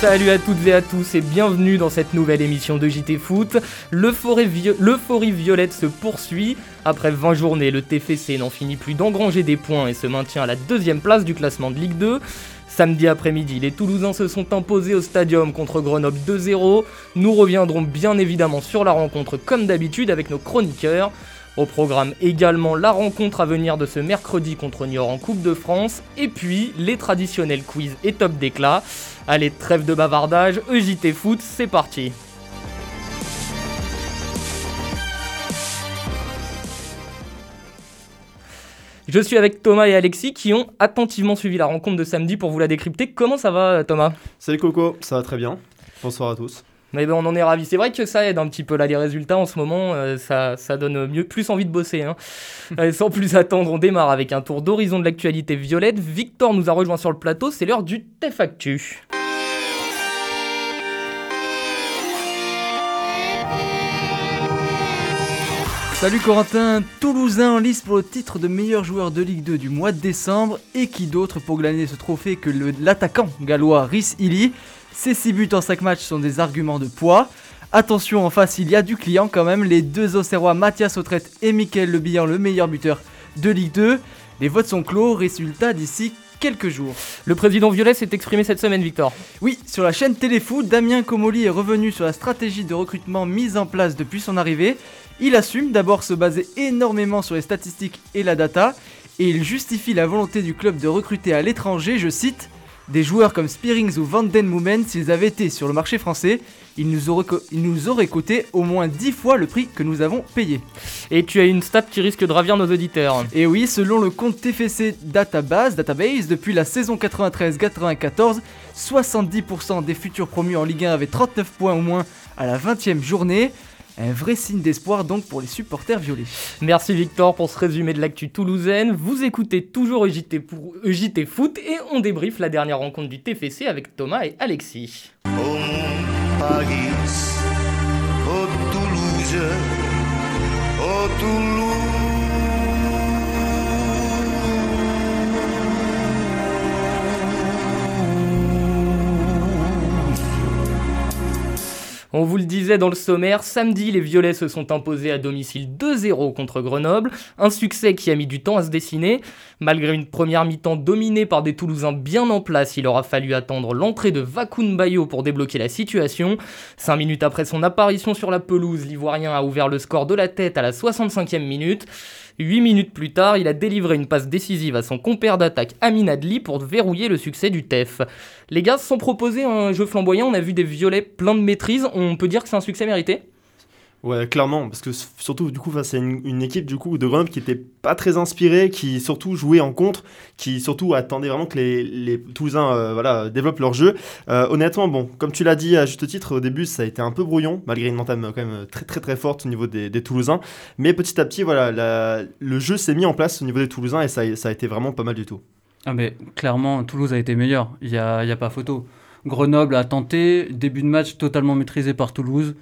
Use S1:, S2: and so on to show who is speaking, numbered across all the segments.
S1: Salut à toutes et à tous et bienvenue dans cette nouvelle émission de JT Foot. L'euphorie violette se poursuit. Après 20 journées, le TFC n'en finit plus d'engranger des points et se maintient à la deuxième place du classement de Ligue 2. Samedi après-midi, les Toulousains se sont imposés au stadium contre Grenoble 2-0. Nous reviendrons bien évidemment sur la rencontre comme d'habitude avec nos chroniqueurs. Au programme également la rencontre à venir de ce mercredi contre Niort en Coupe de France, et puis les traditionnels quiz et top d'éclat. Allez, trêve de bavardage, EJT Foot, c'est parti Je suis avec Thomas et Alexis qui ont attentivement suivi la rencontre de samedi pour vous la décrypter. Comment ça va Thomas?
S2: Salut Coco, ça va très bien. Bonsoir à tous.
S1: Mais ben, on en est ravis. C'est vrai que ça aide un petit peu là les résultats en ce moment, euh, ça, ça, donne mieux, plus envie de bosser. Hein. sans plus attendre, on démarre avec un tour d'horizon de l'actualité violette. Victor nous a rejoint sur le plateau, c'est l'heure du Tefactu.
S3: Salut Corentin, Toulousain en lice pour le titre de meilleur joueur de Ligue 2 du mois de décembre et qui d'autre pour glaner ce trophée que l'attaquant gallois Rhys Illy. Ses 6 buts en 5 matchs sont des arguments de poids. Attention en face, il y a du client quand même, les deux Auxerrois Mathias Autrette et Mickaël Le Bihan, le meilleur buteur de Ligue 2. Les votes sont clos, résultat d'ici quelques jours.
S1: Le président Violet s'est exprimé cette semaine, Victor.
S3: Oui, sur la chaîne Téléfoot, Damien Comoli est revenu sur la stratégie de recrutement mise en place depuis son arrivée. Il assume d'abord se baser énormément sur les statistiques et la data, et il justifie la volonté du club de recruter à l'étranger, je cite, des joueurs comme Spearings ou Van Den Moomen, s'ils avaient été sur le marché français, ils nous, auraient nous auraient coûté au moins 10 fois le prix que nous avons payé.
S1: Et tu as une stat qui risque de ravir nos auditeurs.
S3: Et oui, selon le compte TFC Database, Database depuis la saison 93-94, 70% des futurs promus en Ligue 1 avaient 39 points au moins à la 20e journée. Un vrai signe d'espoir donc pour les supporters violets.
S1: Merci Victor pour ce résumé de l'actu toulousaine. Vous écoutez toujours EJT, pour EJT Foot et on débriefe la dernière rencontre du TFC avec Thomas et Alexis. On vous le disait dans le sommaire, samedi, les Violets se sont imposés à domicile 2-0 contre Grenoble, un succès qui a mis du temps à se dessiner. Malgré une première mi-temps dominée par des Toulousains bien en place, il aura fallu attendre l'entrée de Vakoun Bayo pour débloquer la situation. Cinq minutes après son apparition sur la pelouse, l'Ivoirien a ouvert le score de la tête à la 65e minute. 8 minutes plus tard, il a délivré une passe décisive à son compère d'attaque Amin Adli pour verrouiller le succès du TEF. Les gars se sont proposés un jeu flamboyant, on a vu des violets plein de maîtrise, on peut dire que c'est un succès mérité?
S2: Ouais, clairement, parce que surtout du coup face à une, équipe du coup de Grenoble qui était pas très inspirée, qui surtout jouait en contre, qui surtout attendait vraiment que les, les Toulousains euh, voilà, développent leur jeu. Euh, honnêtement, bon, comme tu l'as dit à juste titre, au début ça a été un peu brouillon, malgré une entame quand même très très très forte au niveau des, Toulousains. Mais petit à petit, voilà, le jeu s'est mis en place au niveau des Toulousains et ça, a été vraiment pas mal du tout.
S4: Ah mais clairement, Toulouse a été meilleur, il n'y a, y a pas photo. Grenoble a tenté, début de match totalement maîtrisé par Toulouse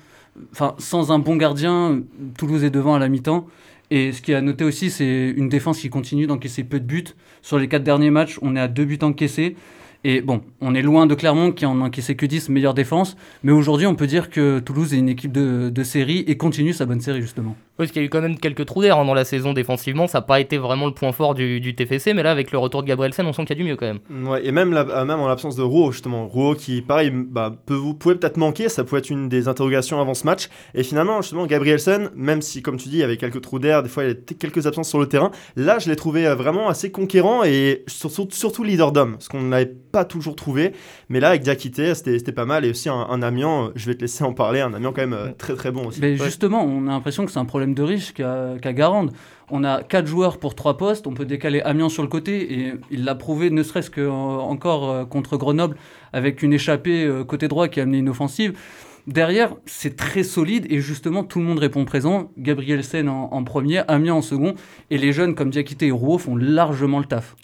S4: enfin, sans un bon gardien, Toulouse est devant à la mi-temps. Et ce qui est à noter aussi, c'est une défense qui continue d'encaisser peu de buts. Sur les quatre derniers matchs, on est à deux buts encaissés. Et bon, on est loin de Clermont qui en encaissé que 10, meilleure défense. Mais aujourd'hui, on peut dire que Toulouse est une équipe de série et continue sa bonne série, justement.
S1: Oui, parce qu'il y a eu quand même quelques trous d'air hein, dans la saison défensivement. Ça n'a pas été vraiment le point fort du, du, TFC, mais là, avec le retour de Gabrielsen, on sent qu'il y a du mieux quand même.
S2: Ouais, et même, euh, même en l'absence de Rouault, justement. Rouault qui, pareil, bah, peut, vous pouvez peut-être manquer, ça pouvait être une des interrogations avant ce match. Et finalement, justement, Gabrielsen, même si, comme tu dis, il y avait quelques trous d'air, des fois, il y avait quelques absences sur le terrain, là, je l'ai trouvé euh, vraiment assez conquérant et surtout, surtout leader d'homme, ce qu'on n'avait pas toujours trouvé. Mais là, avec Diakité, c'était pas mal. Et aussi un, un, Amiens, je vais te laisser en parler, un Amiens quand même euh, très très bon aussi.
S4: Mais justement, on a l'impression que c'est un problème de riche qu'à Garande. On a quatre joueurs pour trois postes, on peut décaler Amiens sur le côté et il l'a prouvé ne serait-ce que encore euh, contre Grenoble avec une échappée euh, côté droit qui a amené une offensive. Derrière, c'est très solide et justement tout le monde répond présent. Gabriel Sen en, premier, Amiens en second et les jeunes comme Diakité et Rouault font largement le taf.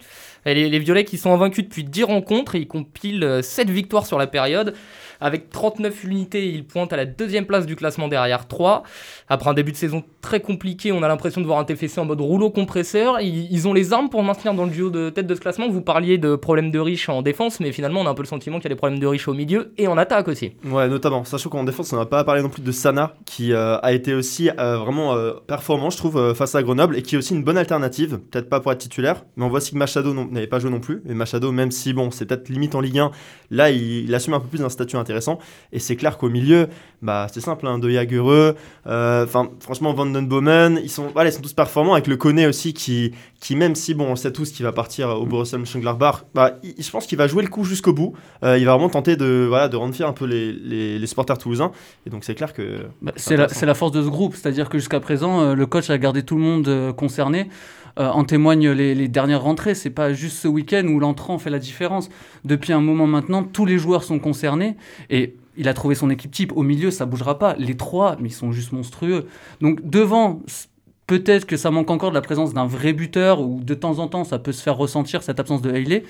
S1: Les, les Violets qui sont invaincus depuis 10 rencontres et ils compilent 7 victoires sur la période. Avec 39 unités, ils pointent à la deuxième place du classement derrière 3. Après un début de saison très compliqué, on a l'impression de voir un TFC en mode rouleau compresseur. Ils, ont les armes pour maintenir dans le duo de tête de ce classement. Vous parliez de problèmes de riches en défense, mais finalement on a un peu le sentiment qu'il y a des problèmes de riches au milieu et en attaque aussi.
S2: Ouais, notamment. Sachant qu'en défense, on n'a pas parlé non plus de Sana, qui euh, a été aussi euh, vraiment euh, performant, je trouve, face à Grenoble, et qui est aussi une bonne alternative. Peut-être pas pour être titulaire, mais on voit aussi que Machado n'avait pas joué non plus. Et Machado, même si bon, c'est peut-être limite en Ligue 1, là il, il assume un peu plus un statut intéressant. Et c'est clair qu'au milieu, bah, c'est simple, hein, De Jagereux, euh, enfin, franchement, Van Den Bomen, ils sont, voilà, ils sont tous performants, avec le Koné aussi, qui, qui même si, bon, on sait tous qu'il va partir au Borussia Mönchengladbach, bah, je pense qu'il va jouer le coup jusqu'au bout. Euh, il va vraiment tenter de, voilà, de rendre fier un peu les, les, les supporters toulousains. Et donc, c'est clair que.
S4: Bah, c'est la, la, force de ce groupe, c'est-à-dire que jusqu'à présent, euh, le coach a gardé tout le monde concerné. Euh, en témoignent les, dernières rentrées. C'est pas juste ce week-end où l'entrant fait la différence. Depuis un moment maintenant, tous les joueurs sont concernés et il a trouvé son équipe type. Au milieu, ça bougera pas. Les trois, mais ils sont juste monstrueux. Donc devant, peut-être que ça manque encore de la présence d'un vrai buteur ou de temps en temps, ça peut se faire ressentir cette absence de Hailey.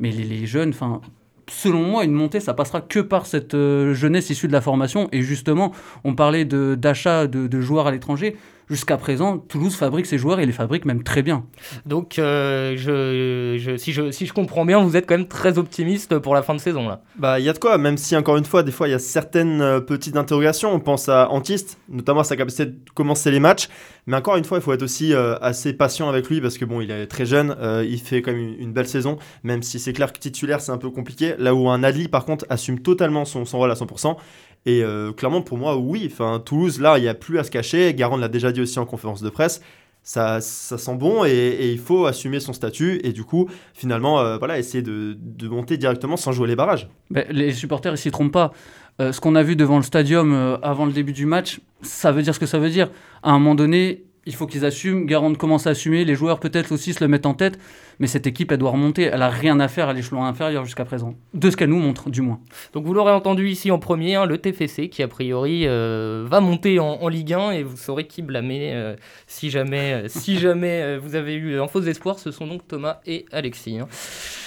S4: Mais les, les jeunes, enfin, selon moi, une montée, ça passera que par cette euh, jeunesse issue de la formation. Et justement, on parlait d'achat de, de, joueurs à l'étranger jusqu'à présent, Toulouse fabrique ses joueurs et les fabrique même très bien.
S1: Donc, euh, je, je, si, je, si je comprends bien, vous êtes quand même très optimiste pour la fin de saison là.
S2: Bah, il y a de quoi, même si encore une fois, des fois, il y a certaines euh, petites interrogations. On pense à Antiste, notamment à sa capacité de commencer les matchs. Mais encore une fois, il faut être aussi euh, assez patient avec lui parce que bon, il est très jeune, euh, il fait quand même une, une, belle saison, même si c'est clair que titulaire, c'est un peu compliqué. Là où un Ali, par contre, assume totalement son, son rôle à 100%. Et euh, clairement, pour moi, oui. Enfin, Toulouse, là, il n'y a plus à se cacher. Garand l'a déjà dit aussi en conférence de presse. Ça, ça sent bon et, il faut assumer son statut et du coup, finalement, euh, voilà, essayer de, de, monter directement sans jouer les barrages.
S4: Ben, les supporters, ils s'y trompent pas. Euh, ce qu'on a vu devant le stadium avant le début du match, ça veut dire ce que ça veut dire. À un moment donné, il faut qu'ils assument. Garand commence à assumer. Les joueurs peut-être aussi se le mettent en tête. Mais cette équipe, elle doit remonter. Elle a rien à faire à l'échelon inférieur jusqu'à présent. De ce qu'elle nous montre, du moins.
S1: Donc vous l'aurez entendu ici en premier, hein, le TFC qui a priori euh, va monter en, en, Ligue 1 et vous saurez qui blâmer euh, si jamais, euh, si jamais vous avez eu un faux espoir. Ce sont donc Thomas et Alexis. Hein.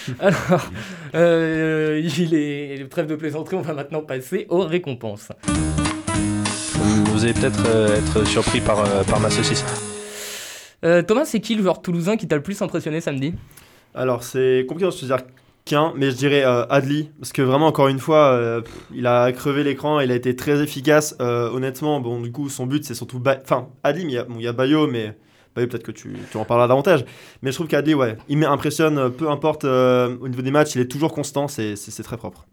S1: Alors, il est trêve de plaisanterie. On va maintenant passer aux récompenses.
S5: Vous allez peut-être euh, être surpris par, euh, par ma saucisse.
S1: Euh, Thomas, c'est qui le joueur toulousain qui t'a le plus impressionné samedi?
S2: Alors, c'est compliqué de se dire qu'un, mais je dirais euh, Adli, parce que vraiment, encore une fois, euh, il a crevé l'écran, il a été très efficace. Euh, honnêtement, bon, du coup, son but, c'est surtout. Enfin, Adli, il y, a, bon, y a Bayo, mais. Bayo, peut-être que tu, tu, en parleras davantage. Mais je trouve qu'Adli, ouais, il m'impressionne, peu importe au niveau des matchs, il est toujours constant, c'est très propre.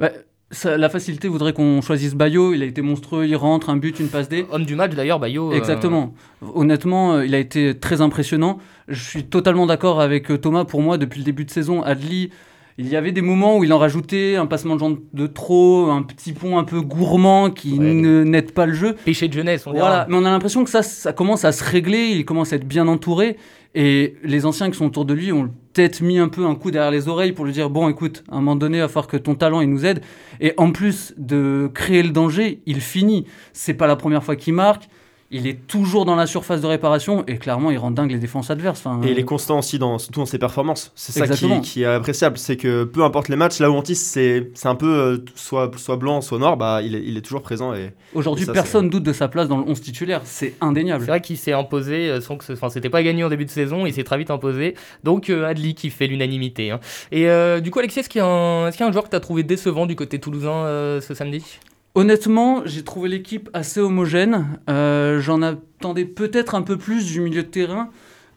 S4: Ouais. Ça, la facilité voudrait qu'on choisisse Bayo. Il a été monstrueux, il rentre, un but, une passe D.
S1: Homme du match d'ailleurs, Bayo.
S4: Exactement. Euh... Honnêtement, il a été très impressionnant. Je suis totalement d'accord avec Thomas. Pour moi, depuis le début de saison, Adli, il y avait des moments où il en rajoutait un passement de jambes de trop, un petit pont un peu gourmand qui ouais. n'aide pas le jeu.
S1: Péché de jeunesse, on
S4: Voilà, dira. mais on a l'impression que ça, ça commence à se régler, il commence à être bien entouré. Et les anciens qui sont autour de lui ont peut-être mis un peu un coup derrière les oreilles pour lui dire bon écoute à un moment donné il va falloir que ton talent il nous aide et en plus de créer le danger il finit c'est pas la première fois qu'il marque il est toujours dans la surface de réparation et clairement il rend dingue les défenses adverses. Enfin,
S2: et il est constant aussi dans, surtout dans ses performances. C'est ça qui, qui, est appréciable, c'est que peu importe les matchs, là où Antis c'est un peu euh, soit, soit blanc, soit noir, bah, il, est, il est toujours présent.
S4: Aujourd'hui personne doute de sa place dans le 11 titulaire, c'est indéniable.
S1: C'est vrai qu'il s'est imposé euh, sans que ce, enfin, c'était pas gagné en début de saison, il s'est très vite imposé. Donc euh, Adli qui fait l'unanimité. Hein. Et euh, du coup Alexis, est-ce qu'il y, est qu y, a un joueur que tu as trouvé décevant du côté toulousain euh, ce samedi?
S4: Honnêtement, j'ai trouvé l'équipe assez homogène. Euh, J'en attendais peut-être un peu plus du milieu de terrain.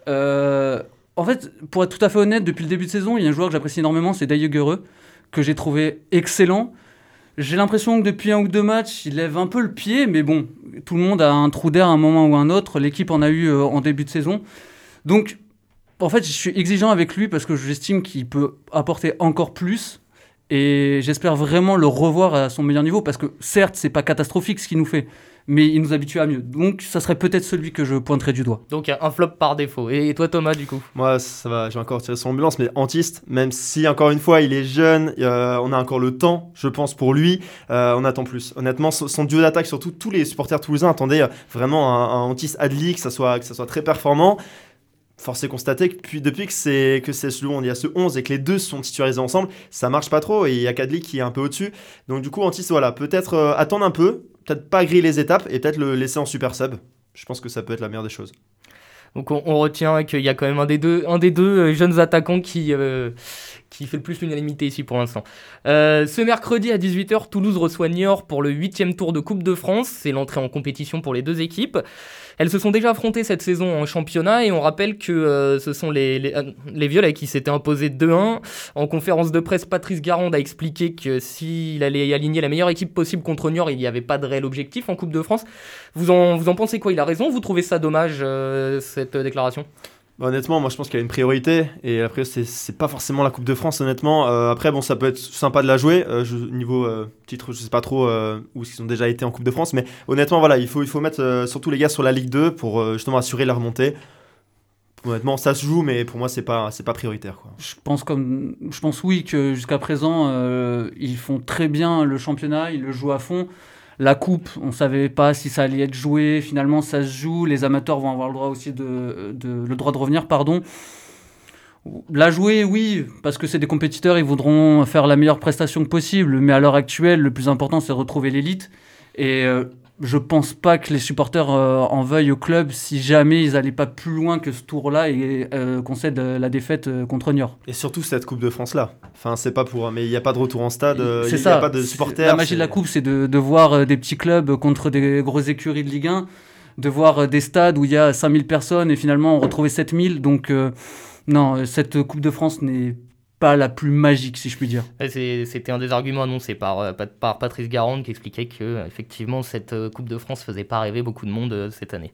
S4: Euh, en fait, pour être tout à fait honnête, depuis le début de saison, il y a un joueur que j'apprécie énormément, c'est Dayegereux, que j'ai trouvé excellent. J'ai l'impression que depuis un ou deux matchs, il lève un peu le pied, mais bon, tout le monde a un trou d'air à un moment ou un autre. L'équipe en a eu euh, en début de saison. Donc, en fait, je suis exigeant avec lui parce que j'estime qu'il peut apporter encore plus. Et j'espère vraiment le revoir à son meilleur niveau parce que certes, c'est pas catastrophique ce qu'il nous fait, mais il nous habitue à mieux. Donc ça serait peut-être celui que je pointerais du doigt.
S1: Donc un flop par défaut. Et toi Thomas du coup?
S2: Moi ça va, j'ai encore tiré son ambulance, mais Antiste, même si encore une fois il est jeune, euh, on a encore le temps, je pense pour lui, euh, on attend plus. Honnêtement, son duo d'attaque, surtout tous les supporters toulousains attendaient vraiment un, un Antiste Adli, que ça soit que ça soit très performant force est constater que puis, depuis que c'est que c'est celui où il y a ce 11 et que les deux sont titularisés ensemble, ça marche pas trop et il y a Kadli qui est un peu au-dessus. Donc du coup Antis voilà, peut-être euh, attendre un peu, peut-être pas griller les étapes et peut-être le laisser en super sub. Je pense que ça peut être la meilleure des choses.
S1: Donc on, retient qu'il y a quand même un des deux, deux euh, jeunes attaquants qui, euh, qui fait le plus l'unanimité ici pour l'instant. Ce mercredi à 18h, Toulouse reçoit Niort pour le 8 tour de Coupe de France. C'est l'entrée en compétition pour les deux équipes. Elles se sont déjà affrontées cette saison en championnat et on rappelle que euh, ce sont les, les, Violets qui s'étaient imposés 2-1. En conférence de presse, Patrice Garande a expliqué que s'il allait aligner la meilleure équipe possible contre Niort, il n'y avait pas de réel objectif en Coupe de France. Vous en, vous en pensez quoi? Il a raison? Vous trouvez ça dommage, euh, cette déclaration?
S2: Bah, honnêtement, moi je pense qu'il y a une priorité et après c'est pas forcément la Coupe de France honnêtement. Euh, après bon ça peut être sympa de la jouer euh, niveau euh, titre, je sais pas trop où ils ont déjà été en Coupe de France, mais honnêtement voilà il faut il faut mettre surtout les gars sur la Ligue 2 pour justement assurer la remontée. Honnêtement, ça se joue, mais pour moi, c'est pas, c'est pas prioritaire. Quoi.
S4: Je pense comme, je pense oui que jusqu'à présent, ils font très bien le championnat, ils le jouent à fond. La coupe, on ne savait pas si ça allait être joué. Finalement, ça se joue. Les amateurs vont avoir le droit aussi de, le droit de revenir, pardon. La jouer, oui, parce que c'est des compétiteurs, ils voudront faire la meilleure prestation possible. Mais à l'heure actuelle, le plus important, c'est de retrouver l'élite. Et euh, je pense pas que les supporters euh, en veuillent au club si jamais ils n'allaient pas plus loin que ce tour-là et euh, concèdent euh, la défaite contre Niort.
S2: Et surtout cette Coupe de France-là. Enfin, c'est pas pour. Mais il n'y a pas de retour en stade, il n'y a pas de supporters.
S4: La magie de la Coupe, c'est de, de, voir des petits clubs contre des grosses écuries de Ligue 1, de voir des stades où il y a 5000 personnes et finalement on retrouvait 7000. Donc, non, cette Coupe de France n'est pas la plus magique, si je puis dire.
S1: C'était un des arguments annoncés par, euh, par Patrice Garande qui expliquait que effectivement cette euh, Coupe de France faisait pas rêver beaucoup de monde euh, cette année.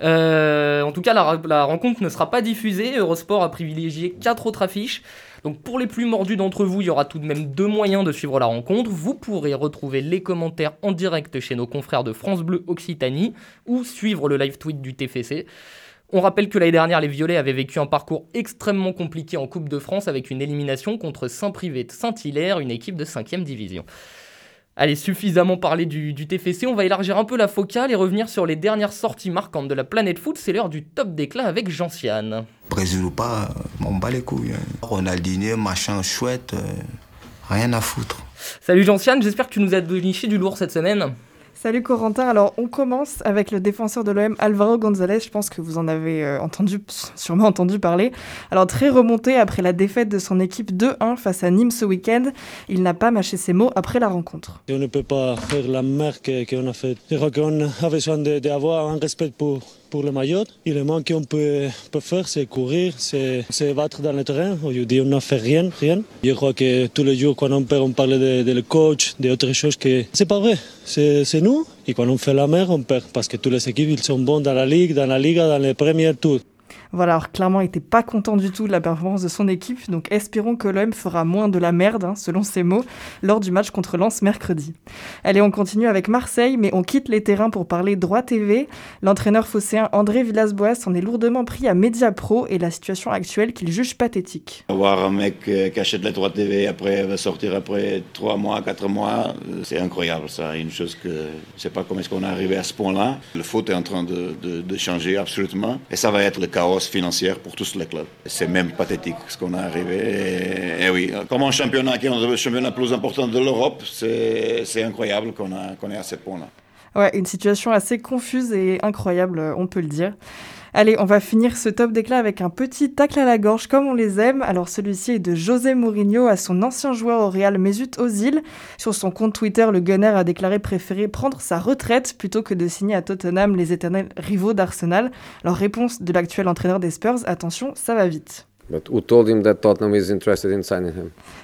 S1: en tout cas, la, la, rencontre ne sera pas diffusée. Eurosport a privilégié quatre autres affiches. Donc pour les plus mordus d'entre vous, il y aura tout de même deux moyens de suivre la rencontre. Vous pourrez retrouver les commentaires en direct chez nos confrères de France Bleu Occitanie ou suivre le live tweet du TFC. On rappelle que l'année dernière, les Violets avaient vécu un parcours extrêmement compliqué en Coupe de France avec une élimination contre Saint-Privé de Saint-Hilaire, une équipe de 5 division. Allez, suffisamment parlé du, TFC, on va élargir un peu la focale et revenir sur les dernières sorties marquantes de la planète foot. C'est l'heure du top d'éclat avec Jean-Siane.
S6: Brésil ou pas, on bat les couilles. Hein. Ronaldinho, machin chouette, euh, rien à foutre.
S1: Salut Jean-Siane, j'espère que tu nous as déniché du lourd cette semaine.
S7: Salut Corentin. Alors, on commence avec le défenseur de l'OM, Alvaro González. Je pense que vous en avez euh, sûrement entendu parler. Alors, très remonté après la défaite de son équipe 2-1 face à Nîmes ce week-end, il n'a pas mâché ses mots après la rencontre.
S8: On ne peut pas faire la marque qu'on a faite. Je crois qu'on a besoin d'avoir un respect pour, pour le maillot. Et le moins qu'on peut, faire, c'est courir, c'est se battre dans le terrain. Aujourd'hui, on n'a fait rien, rien. Je crois que tous les jours, quand on perd, on parle de, de le coach, d'autres choses que c'est pas vrai. C'est nous. Et quand on fait la mer, on perd. Parce que toutes les équipes, ils sont bons dans la ligue, dans la liga, dans les premiers tours.
S7: Voilà, alors clairement, il n'était pas content du tout de la performance de son équipe, donc espérons que l'OM fera moins de la merde, hein, selon ses mots, lors du match contre Lens mercredi. Allez, on continue avec Marseille, mais on quitte les terrains pour parler droit TV. L'entraîneur phocéen André Villas-Boas en est lourdement pris à Mediapro et la situation actuelle qu'il juge pathétique.
S9: Voir un mec euh, qui achète les droits TV après sortir après 3 mois, 4 mois, euh, c'est incroyable ça. Une chose que je sais pas comment est-ce qu'on est arrivé à ce point-là. Le foot est en train de, de, de changer absolument et ça va être le chaos financière pour tous les clubs. C'est même pathétique ce qu'on est arrivé. Et, oui, comme un championnat qui est le championnat le plus important de l'Europe, c'est incroyable qu'on qu est à ce point-là.
S7: Ouais, une situation assez confuse et incroyable, on peut le dire. Allez, on va finir ce top d'éclat avec un petit tacle à la gorge comme on les aime. Alors celui-ci est de José Mourinho à son ancien joueur au Real Mesut Ozil. Sur son compte Twitter, le Gunner a déclaré préférer prendre sa retraite plutôt que de signer à Tottenham les éternels rivaux d'Arsenal. Alors réponse de l'actuel entraîneur des Spurs, attention, ça va vite.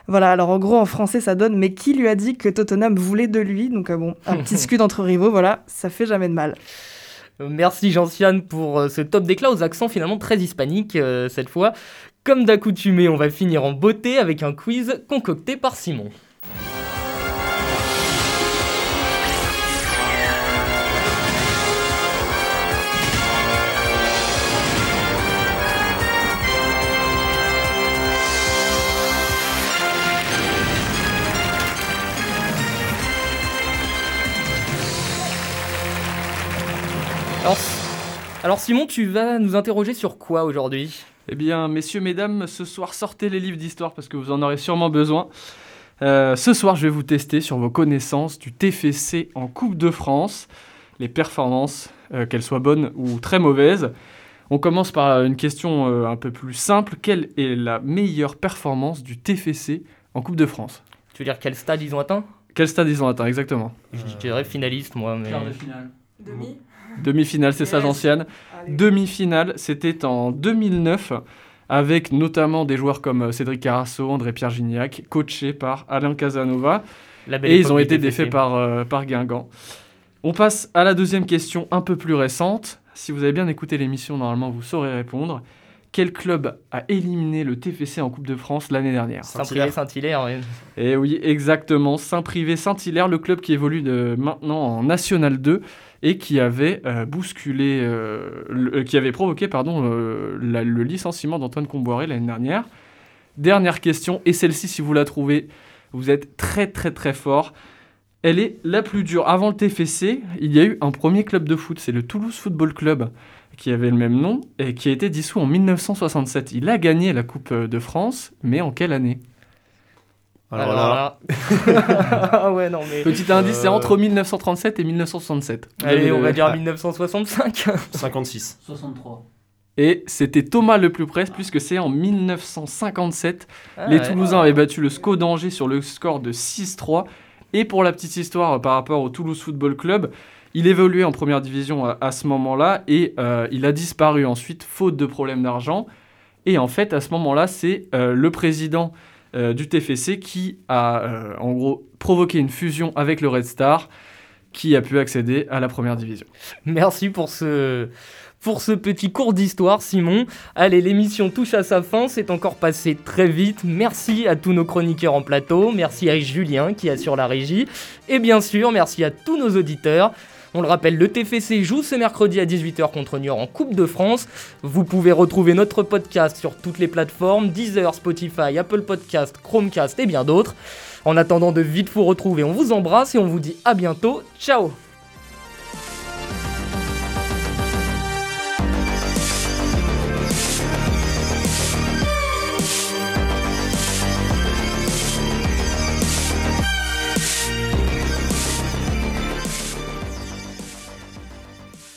S7: Voilà, alors en gros en français ça donne mais qui lui a dit que Tottenham voulait de lui? Donc euh, bon, un petit scud entre rivaux, voilà, ça fait jamais de mal.
S1: Merci Jean-Siane pour euh, ce top d'éclat aux accents finalement très hispaniques euh, cette fois. Comme d'accoutumé, on va finir en beauté avec un quiz concocté par Simon. Alors, Simon, tu vas nous interroger sur quoi aujourd'hui?
S10: Eh bien, messieurs, mesdames, ce soir, sortez les livres d'histoire parce que vous en aurez sûrement besoin. Euh, ce soir, je vais vous tester sur vos connaissances du TFC en Coupe de France, les performances, euh, qu'elles soient bonnes ou très mauvaises. On commence par une question euh, un peu plus simple. Quelle est la meilleure performance du TFC en Coupe de France?
S1: Tu veux dire quel stade ils ont atteint?
S10: Quel stade ils ont atteint, exactement
S1: Je dirais finaliste, moi. Mais...
S4: Quart de finale.
S7: Demi
S10: Demi-finale, c'est ça,
S7: Yes. Allez.
S10: Demi-finale, c'était en 2009, avec notamment des joueurs comme euh, Cédric Carasso, André-Pierre Gignac, coachés par Alain Casanova.
S1: La belle
S10: Et ils ont été défaits par, euh, par Guingamp. On passe à la deuxième question, un peu plus récente. Si vous avez bien écouté l'émission, normalement, vous saurez répondre. Quel club a éliminé le TFC en Coupe de France l'année dernière?
S1: Saint-Privé, Saint-Hilaire, ouais.
S10: et oui, exactement. Saint-Privé-Saint-Hilaire, le club qui évolue de maintenant en National 2 et qui avait euh, bousculé, euh, euh, qui avait provoqué pardon, le licenciement d'Antoine Comboiré l'année dernière. Dernière question, et celle-ci, si vous la trouvez, vous êtes très très très fort. Elle est la plus dure. Avant le TFC, il y a eu un premier club de foot, c'est le Toulouse Football Club, qui avait le même nom et qui a été dissous en 1967. Il a gagné la Coupe de France, mais en quelle année?
S2: Alors là,
S1: là. ah ouais, non, mais.
S10: Petit indice, c'est
S2: Euh,
S10: entre 1937 et 1967. Vous
S1: Allez, on va dire
S2: ah.
S1: 1965.
S2: 56.
S4: 63.
S10: Et c'était Thomas le plus près, puisque c'est en 1957.
S1: Ah
S10: les
S1: ouais.
S10: Toulousains avaient battu le SCO d'Angers sur le score de 6-3. Et pour la petite histoire euh, par rapport au Toulouse Football Club, il évoluait en première division à, à ce moment-là et euh, il a disparu ensuite, faute de problèmes d'argent. Et en fait, à ce moment-là, c'est euh, le président euh, du TFC qui a euh, en gros provoqué une fusion avec le Red Star qui a pu accéder à la première division.
S1: Merci pour ce, pour ce petit cours d'histoire, Simon. Allez, l'émission touche à sa fin, c'est encore passé très vite. Merci à tous nos chroniqueurs en plateau, merci à Julien qui assure la régie, et bien sûr, merci à tous nos auditeurs. On le rappelle, le TFC joue ce mercredi à 18h contre Niort en Coupe de France. Vous pouvez retrouver notre podcast sur toutes les plateformes Deezer, Spotify, Apple Podcast, Chromecast et bien d'autres. En attendant de vite vous retrouver, on vous embrasse et on vous dit à bientôt. Ciao